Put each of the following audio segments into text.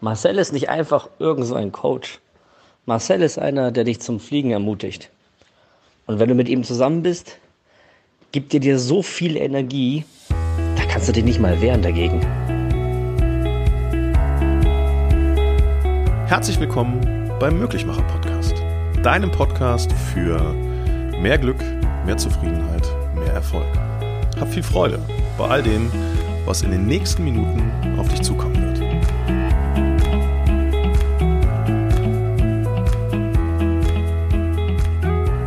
Marcel ist nicht einfach irgend so ein Coach. Marcel ist einer, der dich zum Fliegen ermutigt. Und wenn du mit ihm zusammen bist, gibt er dir so viel Energie, da kannst du dich nicht mal wehren dagegen. Herzlich willkommen beim Möglichmacher Podcast. Deinem Podcast für mehr Glück, mehr Zufriedenheit, mehr Erfolg. Hab viel Freude bei all dem, was in den nächsten Minuten auf dich zukommen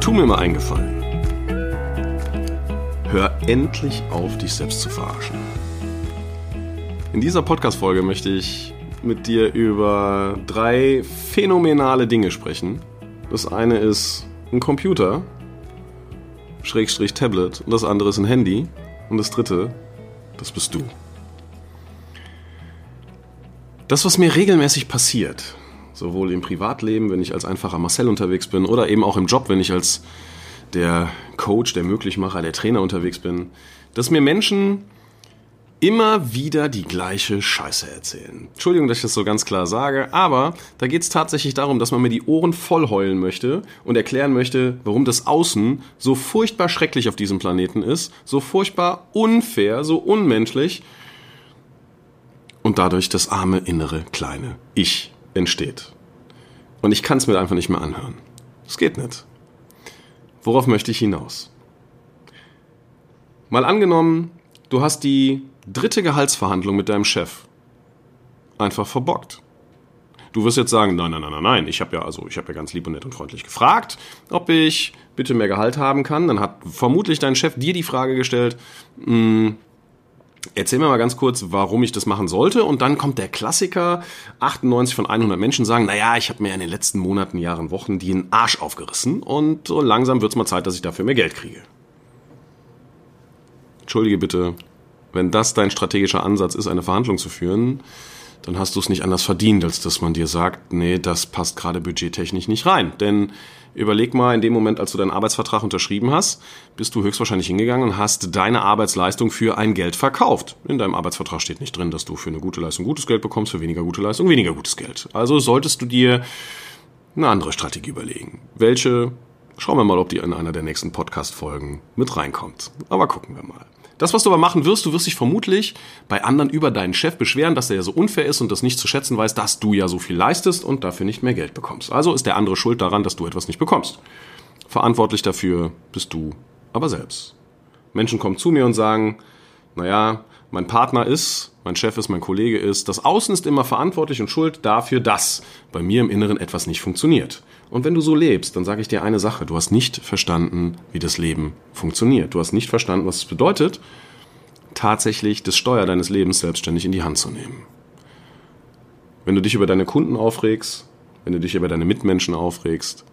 Tu mir mal eingefallen. Hör endlich auf, dich selbst zu verarschen. In dieser Podcast-Folge möchte ich mit dir über drei phänomenale Dinge sprechen. Das eine ist ein Computer, Schrägstrich Tablet, und das andere ist ein Handy. Und das dritte, das bist du. Das, was mir regelmäßig passiert, Sowohl im Privatleben, wenn ich als einfacher Marcel unterwegs bin, oder eben auch im Job, wenn ich als der Coach, der Möglichmacher, der Trainer unterwegs bin, dass mir Menschen immer wieder die gleiche Scheiße erzählen. Entschuldigung, dass ich das so ganz klar sage, aber da geht es tatsächlich darum, dass man mir die Ohren voll heulen möchte und erklären möchte, warum das Außen so furchtbar schrecklich auf diesem Planeten ist, so furchtbar unfair, so unmenschlich und dadurch das arme innere kleine Ich entsteht. Und ich kann es mir einfach nicht mehr anhören. Es geht nicht. Worauf möchte ich hinaus? Mal angenommen, du hast die dritte Gehaltsverhandlung mit deinem Chef einfach verbockt. Du wirst jetzt sagen, nein, nein, nein, nein, ich habe ja also, ich habe ja ganz lieb und nett und freundlich gefragt, ob ich bitte mehr Gehalt haben kann. Dann hat vermutlich dein Chef dir die Frage gestellt, mh, hm, Erzähl mir mal ganz kurz, warum ich das machen sollte. Und dann kommt der Klassiker. 98 von 100 Menschen sagen, naja, ich habe mir in den letzten Monaten, Jahren, Wochen den Arsch aufgerissen. Und so langsam wird es mal Zeit, dass ich dafür mehr Geld kriege. Entschuldige bitte, wenn das dein strategischer Ansatz ist, eine Verhandlung zu führen, dann hast du es nicht anders verdient, als dass man dir sagt, nee, das passt gerade budgettechnisch nicht rein. Denn Überleg mal, in dem Moment, als du deinen Arbeitsvertrag unterschrieben hast, bist du höchstwahrscheinlich hingegangen und hast deine Arbeitsleistung für ein Geld verkauft. In deinem Arbeitsvertrag steht nicht drin, dass du für eine gute Leistung gutes Geld bekommst, für weniger gute Leistung weniger gutes Geld. Also solltest du dir eine andere Strategie überlegen. Welche? Schauen wir mal, ob die in einer der nächsten Podcast-Folgen mit reinkommt. Aber gucken wir mal. Das, was du aber machen wirst, du wirst dich vermutlich bei anderen über deinen Chef beschweren, dass er ja so unfair ist und das nicht zu schätzen weiß, dass du ja so viel leistest und dafür nicht mehr Geld bekommst. Also ist der andere schuld daran, dass du etwas nicht bekommst. Verantwortlich dafür bist du aber selbst. Menschen kommen zu mir und sagen, naja, mein Partner ist, mein Chef ist, mein Kollege ist, das Außen ist immer verantwortlich und schuld dafür, dass bei mir im Inneren etwas nicht funktioniert. Und wenn du so lebst, dann sage ich dir eine Sache. Du hast nicht verstanden, wie das Leben funktioniert. Du hast nicht verstanden, was es bedeutet, tatsächlich das Steuer deines Lebens selbstständig in die Hand zu nehmen. Wenn du dich über deine Kunden aufregst, wenn du dich über deine Mitmenschen aufregst,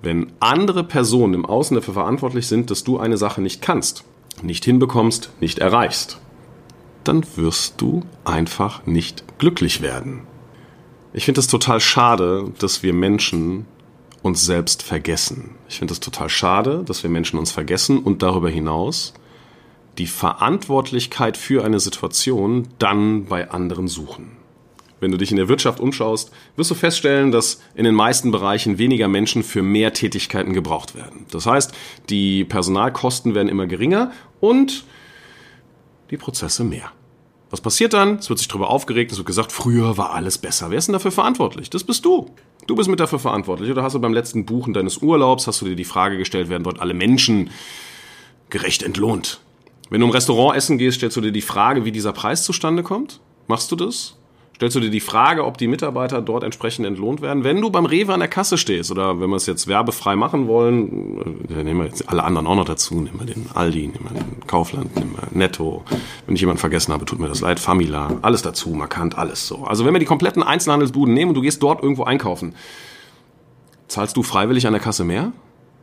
wenn andere Personen im Außen dafür verantwortlich sind, dass du eine Sache nicht kannst, nicht hinbekommst, nicht erreichst, dann wirst du einfach nicht glücklich werden. Ich finde es total schade, dass wir Menschen uns selbst vergessen. Ich finde es total schade, dass wir Menschen uns vergessen und darüber hinaus die Verantwortlichkeit für eine Situation dann bei anderen suchen. Wenn du dich in der Wirtschaft umschaust, wirst du feststellen, dass in den meisten Bereichen weniger Menschen für mehr Tätigkeiten gebraucht werden. Das heißt, die Personalkosten werden immer geringer und die Prozesse mehr. Was passiert dann? Es wird sich darüber aufgeregt, es wird gesagt, früher war alles besser. Wer ist denn dafür verantwortlich? Das bist du. Du bist mit dafür verantwortlich. Oder hast du beim letzten Buchen deines Urlaubs, hast du dir die Frage gestellt, werden dort alle Menschen gerecht entlohnt? Wenn du im Restaurant essen gehst, stellst du dir die Frage, wie dieser Preis zustande kommt? Machst du das? Stellst du dir die Frage, ob die Mitarbeiter dort entsprechend entlohnt werden? Wenn du beim Rewe an der Kasse stehst oder wenn wir es jetzt werbefrei machen wollen, dann nehmen wir jetzt alle anderen auch noch dazu, nehmen wir den Aldi, nehmen wir den Kaufland, nehmen wir Netto. Wenn ich jemanden vergessen habe, tut mir das leid, Famila, alles dazu, markant, alles so. Also wenn wir die kompletten Einzelhandelsbuden nehmen und du gehst dort irgendwo einkaufen, zahlst du freiwillig an der Kasse mehr?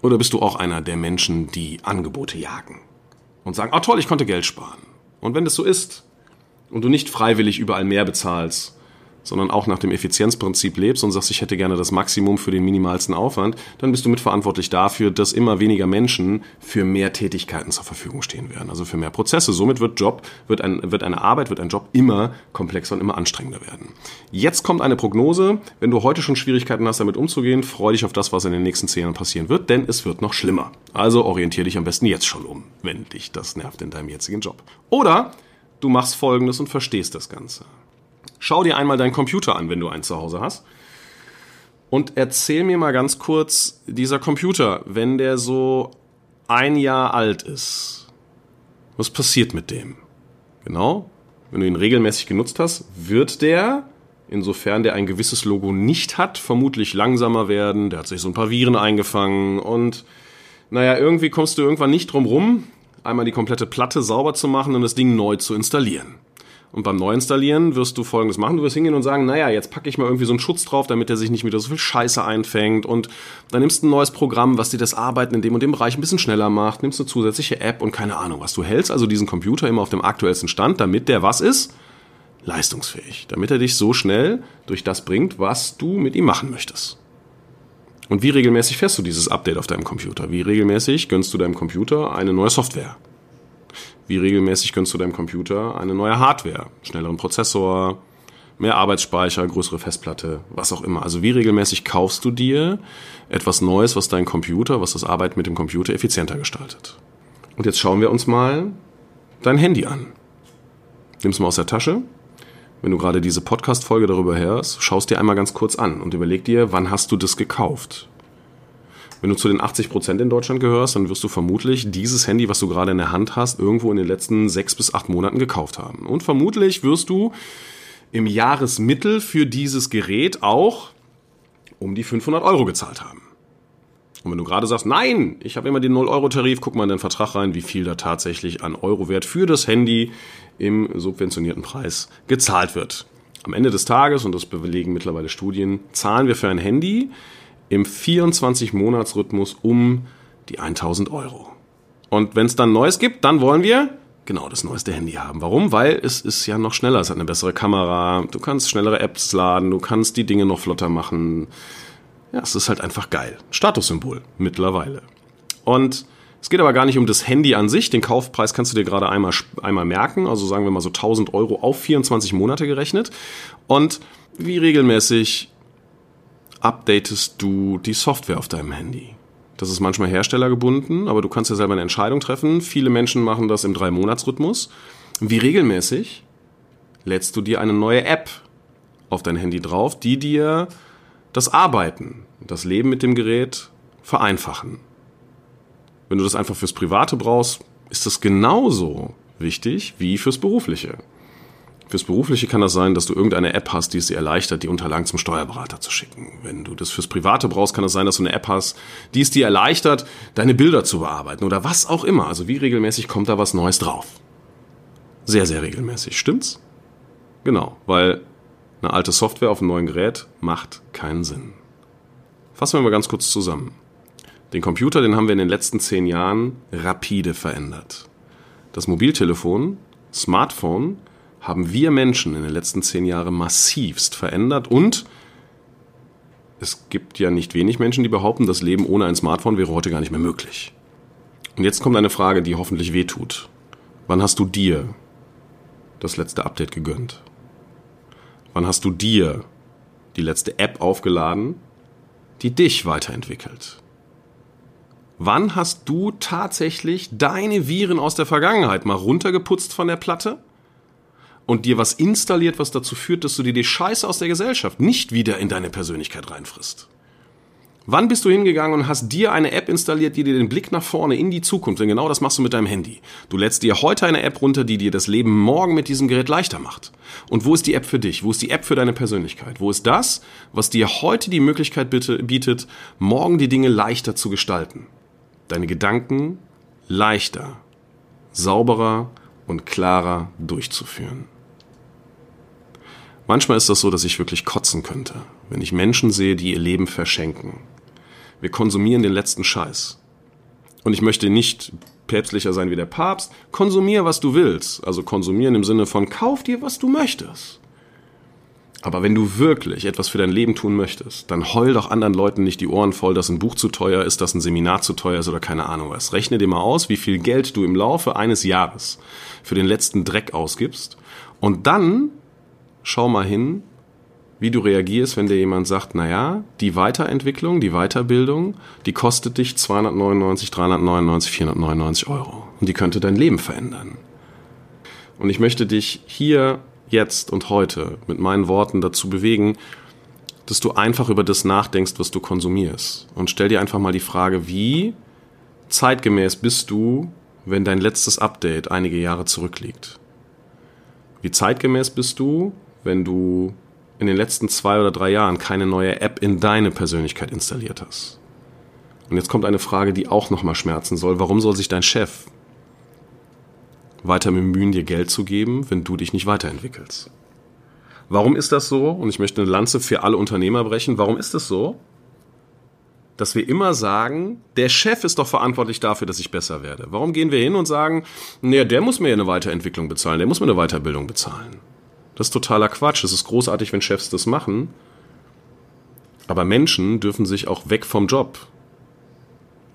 Oder bist du auch einer der Menschen, die Angebote jagen und sagen, oh toll, ich konnte Geld sparen? Und wenn das so ist, und du nicht freiwillig überall mehr bezahlst, sondern auch nach dem Effizienzprinzip lebst und sagst, ich hätte gerne das Maximum für den minimalsten Aufwand, dann bist du mitverantwortlich dafür, dass immer weniger Menschen für mehr Tätigkeiten zur Verfügung stehen werden, also für mehr Prozesse. Somit wird Job, wird, ein, wird eine Arbeit, wird ein Job immer komplexer und immer anstrengender werden. Jetzt kommt eine Prognose. Wenn du heute schon Schwierigkeiten hast, damit umzugehen, freu dich auf das, was in den nächsten zehn Jahren passieren wird, denn es wird noch schlimmer. Also orientiere dich am besten jetzt schon um, wenn dich das nervt in deinem jetzigen Job. Oder du machst Folgendes und verstehst das Ganze. Schau dir einmal deinen Computer an, wenn du einen zu Hause hast. Und erzähl mir mal ganz kurz, dieser Computer, wenn der so ein Jahr alt ist, was passiert mit dem? Genau, wenn du ihn regelmäßig genutzt hast, wird der, insofern der ein gewisses Logo nicht hat, vermutlich langsamer werden. Der hat sich so ein paar Viren eingefangen und naja, irgendwie kommst du irgendwann nicht drum rum, einmal die komplette Platte sauber zu machen und das Ding neu zu installieren. Und beim Neuinstallieren wirst du folgendes machen. Du wirst hingehen und sagen, naja, jetzt packe ich mal irgendwie so einen Schutz drauf, damit er sich nicht wieder so viel Scheiße einfängt. Und dann nimmst du ein neues Programm, was dir das Arbeiten in dem und dem Bereich ein bisschen schneller macht, nimmst eine zusätzliche App und keine Ahnung was. Du hältst also diesen Computer immer auf dem aktuellsten Stand, damit der was ist? Leistungsfähig. Damit er dich so schnell durch das bringt, was du mit ihm machen möchtest. Und wie regelmäßig fährst du dieses Update auf deinem Computer? Wie regelmäßig gönnst du deinem Computer eine neue Software? wie regelmäßig gönnst du deinem Computer eine neue Hardware, schnelleren Prozessor, mehr Arbeitsspeicher, größere Festplatte, was auch immer. Also wie regelmäßig kaufst du dir etwas Neues, was dein Computer, was das Arbeiten mit dem Computer effizienter gestaltet. Und jetzt schauen wir uns mal dein Handy an. Nimm's mal aus der Tasche. Wenn du gerade diese Podcast-Folge darüber hörst, schaust dir einmal ganz kurz an und überleg dir, wann hast du das gekauft? Wenn du zu den 80 Prozent in Deutschland gehörst, dann wirst du vermutlich dieses Handy, was du gerade in der Hand hast, irgendwo in den letzten sechs bis acht Monaten gekauft haben. Und vermutlich wirst du im Jahresmittel für dieses Gerät auch um die 500 Euro gezahlt haben. Und wenn du gerade sagst, nein, ich habe immer den 0-Euro-Tarif, guck mal in den Vertrag rein, wie viel da tatsächlich an Eurowert für das Handy im subventionierten Preis gezahlt wird. Am Ende des Tages, und das belegen mittlerweile Studien, zahlen wir für ein Handy im 24-Monats-Rhythmus um die 1000 Euro. Und wenn es dann Neues gibt, dann wollen wir genau das neueste Handy haben. Warum? Weil es ist ja noch schneller, es hat eine bessere Kamera, du kannst schnellere Apps laden, du kannst die Dinge noch flotter machen. Ja, es ist halt einfach geil. Statussymbol mittlerweile. Und es geht aber gar nicht um das Handy an sich. Den Kaufpreis kannst du dir gerade einmal, einmal merken. Also sagen wir mal so 1000 Euro auf 24 Monate gerechnet. Und wie regelmäßig updatest du die Software auf deinem Handy. Das ist manchmal herstellergebunden, aber du kannst ja selber eine Entscheidung treffen. Viele Menschen machen das im Drei-Monats-Rhythmus. Wie regelmäßig lädst du dir eine neue App auf dein Handy drauf, die dir das Arbeiten, das Leben mit dem Gerät vereinfachen. Wenn du das einfach fürs Private brauchst, ist das genauso wichtig wie fürs Berufliche. Fürs Berufliche kann das sein, dass du irgendeine App hast, die es dir erleichtert, die Unterlagen zum Steuerberater zu schicken. Wenn du das fürs Private brauchst, kann es das sein, dass du eine App hast, die es dir erleichtert, deine Bilder zu bearbeiten oder was auch immer. Also wie regelmäßig kommt da was Neues drauf? Sehr, sehr regelmäßig. Stimmt's? Genau, weil eine alte Software auf einem neuen Gerät macht keinen Sinn. Fassen wir mal ganz kurz zusammen. Den Computer, den haben wir in den letzten zehn Jahren rapide verändert. Das Mobiltelefon, Smartphone, haben wir Menschen in den letzten zehn Jahren massivst verändert und es gibt ja nicht wenig Menschen, die behaupten, das Leben ohne ein Smartphone wäre heute gar nicht mehr möglich. Und jetzt kommt eine Frage, die hoffentlich wehtut. Wann hast du dir das letzte Update gegönnt? Wann hast du dir die letzte App aufgeladen, die dich weiterentwickelt? Wann hast du tatsächlich deine Viren aus der Vergangenheit mal runtergeputzt von der Platte und dir was installiert, was dazu führt, dass du dir die Scheiße aus der Gesellschaft nicht wieder in deine Persönlichkeit reinfrisst. Wann bist du hingegangen und hast dir eine App installiert, die dir den Blick nach vorne in die Zukunft, denn genau das machst du mit deinem Handy. Du lädst dir heute eine App runter, die dir das Leben morgen mit diesem Gerät leichter macht. Und wo ist die App für dich? Wo ist die App für deine Persönlichkeit? Wo ist das, was dir heute die Möglichkeit bietet, morgen die Dinge leichter zu gestalten? Deine Gedanken leichter, sauberer und klarer durchzuführen. Manchmal ist das so, dass ich wirklich kotzen könnte, wenn ich Menschen sehe, die ihr Leben verschenken. Wir konsumieren den letzten Scheiß. Und ich möchte nicht päpstlicher sein wie der Papst. Konsumier, was du willst. Also konsumieren im Sinne von kauf dir, was du möchtest. Aber wenn du wirklich etwas für dein Leben tun möchtest, dann heul doch anderen Leuten nicht die Ohren voll, dass ein Buch zu teuer ist, dass ein Seminar zu teuer ist oder keine Ahnung was. Rechne dir mal aus, wie viel Geld du im Laufe eines Jahres für den letzten Dreck ausgibst. Und dann schau mal hin, wie du reagierst, wenn dir jemand sagt, naja, die Weiterentwicklung, die Weiterbildung, die kostet dich 299, 399, 499 Euro. Und die könnte dein Leben verändern. Und ich möchte dich hier jetzt und heute mit meinen Worten dazu bewegen, dass du einfach über das nachdenkst, was du konsumierst. Und stell dir einfach mal die Frage, wie zeitgemäß bist du, wenn dein letztes Update einige Jahre zurückliegt? Wie zeitgemäß bist du, wenn du in den letzten zwei oder drei Jahren keine neue App in deine Persönlichkeit installiert hast? Und jetzt kommt eine Frage, die auch nochmal schmerzen soll. Warum soll sich dein Chef weiter bemühen, dir Geld zu geben, wenn du dich nicht weiterentwickelst. Warum ist das so? Und ich möchte eine Lanze für alle Unternehmer brechen. Warum ist es das so? Dass wir immer sagen, der Chef ist doch verantwortlich dafür, dass ich besser werde. Warum gehen wir hin und sagen, nee, der muss mir eine Weiterentwicklung bezahlen, der muss mir eine Weiterbildung bezahlen? Das ist totaler Quatsch. Es ist großartig, wenn Chefs das machen. Aber Menschen dürfen sich auch weg vom Job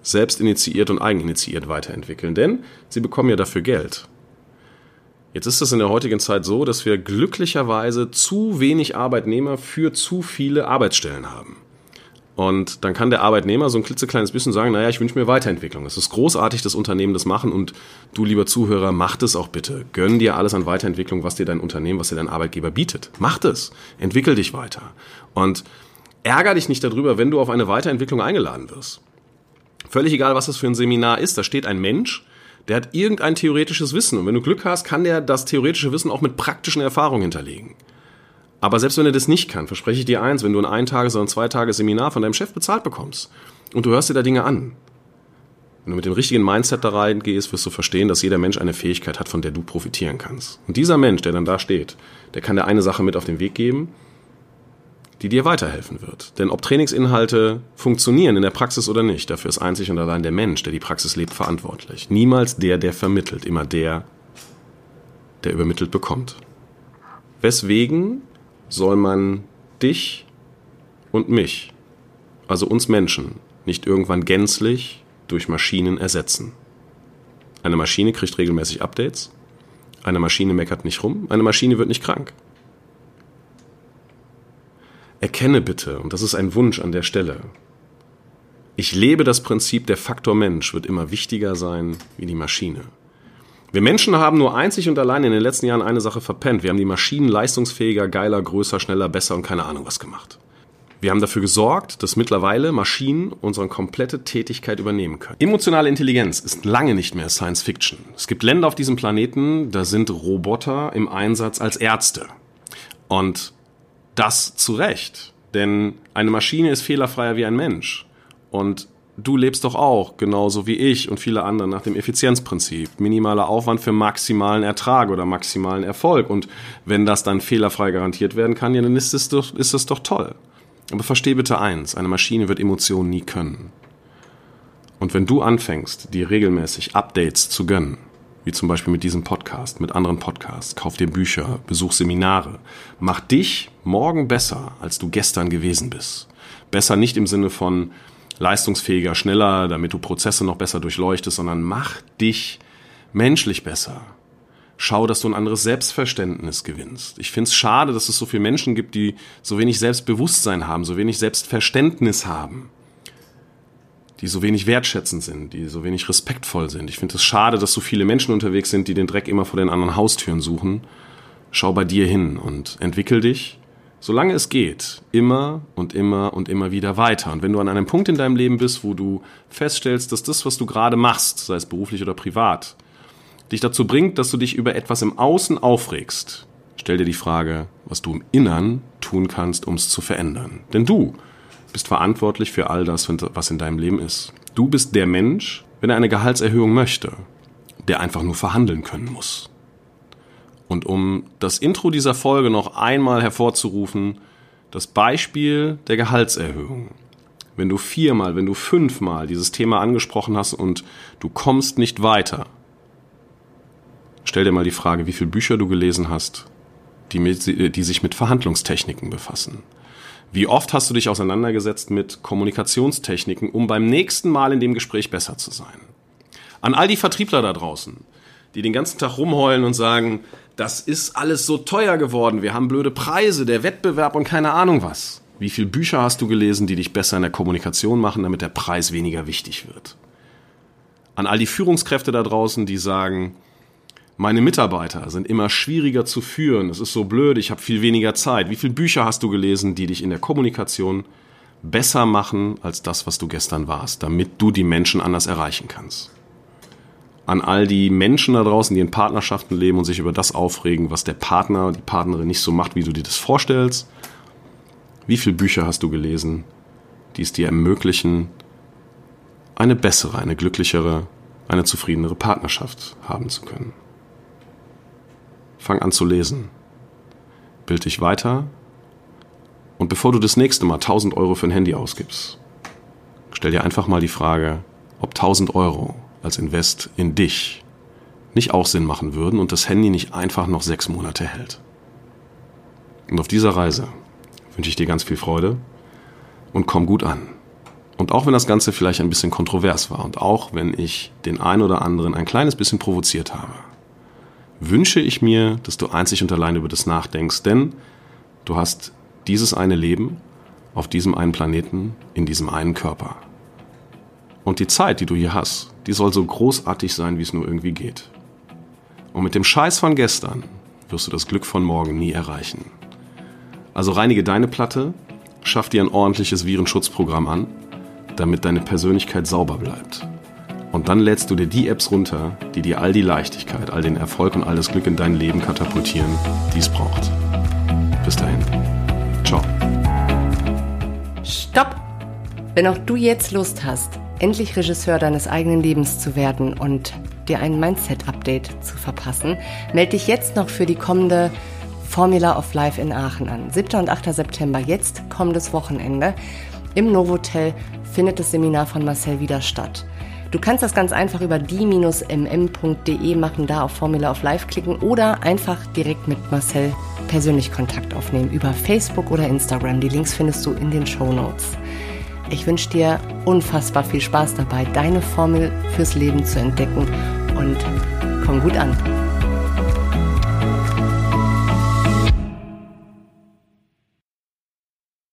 selbst initiiert und eigeninitiiert weiterentwickeln, denn sie bekommen ja dafür Geld. Jetzt ist es in der heutigen Zeit so, dass wir glücklicherweise zu wenig Arbeitnehmer für zu viele Arbeitsstellen haben. Und dann kann der Arbeitnehmer so ein klitzekleines bisschen sagen, naja, ich wünsche mir Weiterentwicklung. Es ist großartig, dass Unternehmen das machen und du, lieber Zuhörer, mach das auch bitte. Gönn dir alles an Weiterentwicklung, was dir dein Unternehmen, was dir dein Arbeitgeber bietet. Mach das. Entwickel dich weiter. Und ärger dich nicht darüber, wenn du auf eine Weiterentwicklung eingeladen wirst. Völlig egal, was das für ein Seminar ist, da steht ein Mensch, der hat irgendein theoretisches Wissen. Und wenn du Glück hast, kann der das theoretische Wissen auch mit praktischen Erfahrungen hinterlegen. Aber selbst wenn er das nicht kann, verspreche ich dir eins, wenn du ein Eintages- oder ein Zweitages-Seminar von deinem Chef bezahlt bekommst und du hörst dir da Dinge an, wenn du mit dem richtigen Mindset da reingehst, wirst du verstehen, dass jeder Mensch eine Fähigkeit hat, von der du profitieren kannst. Und dieser Mensch, der dann da steht, der kann dir eine Sache mit auf den Weg geben, die dir weiterhelfen wird. Denn ob Trainingsinhalte funktionieren in der Praxis oder nicht, dafür ist einzig und allein der Mensch, der die Praxis lebt, verantwortlich. Niemals der, der vermittelt, immer der, der übermittelt bekommt. Weswegen soll man dich und mich, also uns Menschen, nicht irgendwann gänzlich durch Maschinen ersetzen? Eine Maschine kriegt regelmäßig Updates, eine Maschine meckert nicht rum, eine Maschine wird nicht krank. Erkenne bitte, und das ist ein Wunsch an der Stelle, ich lebe das Prinzip, der Faktor Mensch wird immer wichtiger sein wie die Maschine. Wir Menschen haben nur einzig und allein in den letzten Jahren eine Sache verpennt. Wir haben die Maschinen leistungsfähiger, geiler, größer, schneller, besser und keine Ahnung was gemacht. Wir haben dafür gesorgt, dass mittlerweile Maschinen unsere komplette Tätigkeit übernehmen können. Emotionale Intelligenz ist lange nicht mehr Science Fiction. Es gibt Länder auf diesem Planeten, da sind Roboter im Einsatz als Ärzte. Und das zu Recht. Denn eine Maschine ist fehlerfreier wie ein Mensch. Und du lebst doch auch, genauso wie ich und viele andere, nach dem Effizienzprinzip. Minimaler Aufwand für maximalen Ertrag oder maximalen Erfolg. Und wenn das dann fehlerfrei garantiert werden kann, ja, dann ist es doch, ist es doch toll. Aber versteh bitte eins, eine Maschine wird Emotionen nie können. Und wenn du anfängst, dir regelmäßig Updates zu gönnen, wie zum Beispiel mit diesem Podcast, mit anderen Podcasts. Kauf dir Bücher, besuch Seminare. Mach dich morgen besser, als du gestern gewesen bist. Besser nicht im Sinne von leistungsfähiger, schneller, damit du Prozesse noch besser durchleuchtest, sondern mach dich menschlich besser. Schau, dass du ein anderes Selbstverständnis gewinnst. Ich finde es schade, dass es so viele Menschen gibt, die so wenig Selbstbewusstsein haben, so wenig Selbstverständnis haben die so wenig wertschätzend sind, die so wenig respektvoll sind. Ich finde es schade, dass so viele Menschen unterwegs sind, die den Dreck immer vor den anderen Haustüren suchen. Schau bei dir hin und entwickel dich, solange es geht, immer und immer und immer wieder weiter. Und wenn du an einem Punkt in deinem Leben bist, wo du feststellst, dass das, was du gerade machst, sei es beruflich oder privat, dich dazu bringt, dass du dich über etwas im Außen aufregst, stell dir die Frage, was du im Innern tun kannst, um es zu verändern. Denn du bist verantwortlich für all das, was in deinem Leben ist. Du bist der Mensch, wenn er eine Gehaltserhöhung möchte, der einfach nur verhandeln können muss. Und um das Intro dieser Folge noch einmal hervorzurufen, das Beispiel der Gehaltserhöhung. Wenn du viermal, wenn du fünfmal dieses Thema angesprochen hast und du kommst nicht weiter, stell dir mal die Frage, wie viele Bücher du gelesen hast, die, mit, die sich mit Verhandlungstechniken befassen? Wie oft hast du dich auseinandergesetzt mit Kommunikationstechniken, um beim nächsten Mal in dem Gespräch besser zu sein? An all die Vertriebler da draußen, die den ganzen Tag rumheulen und sagen, das ist alles so teuer geworden, wir haben blöde Preise, der Wettbewerb und keine Ahnung was. Wie viele Bücher hast du gelesen, die dich besser in der Kommunikation machen, damit der Preis weniger wichtig wird? An all die Führungskräfte da draußen, die sagen, meine Mitarbeiter sind immer schwieriger zu führen, es ist so blöd, ich habe viel weniger Zeit. Wie viele Bücher hast du gelesen, die dich in der Kommunikation besser machen als das, was du gestern warst, damit du die Menschen anders erreichen kannst? An all die Menschen da draußen, die in Partnerschaften leben und sich über das aufregen, was der Partner, die Partnerin nicht so macht, wie du dir das vorstellst. Wie viele Bücher hast du gelesen, die es dir ermöglichen, eine bessere, eine glücklichere, eine zufriedenere Partnerschaft haben zu können? fang an zu lesen. Bild dich weiter. Und bevor du das nächste Mal 1000 Euro für ein Handy ausgibst, stell dir einfach mal die Frage, ob 1000 Euro als Invest in dich nicht auch Sinn machen würden und das Handy nicht einfach noch sechs Monate hält. Und auf dieser Reise wünsche ich dir ganz viel Freude und komm gut an. Und auch wenn das Ganze vielleicht ein bisschen kontrovers war und auch wenn ich den einen oder anderen ein kleines bisschen provoziert habe, wünsche ich mir, dass du einzig und allein über das nachdenkst, denn du hast dieses eine Leben auf diesem einen Planeten, in diesem einen Körper. Und die Zeit, die du hier hast, die soll so großartig sein, wie es nur irgendwie geht. Und mit dem Scheiß von gestern wirst du das Glück von morgen nie erreichen. Also reinige deine Platte, schaff dir ein ordentliches Virenschutzprogramm an, damit deine Persönlichkeit sauber bleibt. Und dann lädst du dir die Apps runter, die dir all die Leichtigkeit, all den Erfolg und all das Glück in dein Leben katapultieren, die es braucht. Bis dahin. Ciao. Stopp! Wenn auch du jetzt Lust hast, endlich Regisseur deines eigenen Lebens zu werden und dir ein Mindset-Update zu verpassen, melde dich jetzt noch für die kommende Formula of Life in Aachen an. 7. und 8. September, jetzt kommendes Wochenende. Im Novotel findet das Seminar von Marcel wieder statt. Du kannst das ganz einfach über die-mm.de machen, da auf Formula of Life klicken oder einfach direkt mit Marcel persönlich Kontakt aufnehmen über Facebook oder Instagram. Die Links findest du in den Show Notes. Ich wünsche dir unfassbar viel Spaß dabei, deine Formel fürs Leben zu entdecken und komm gut an.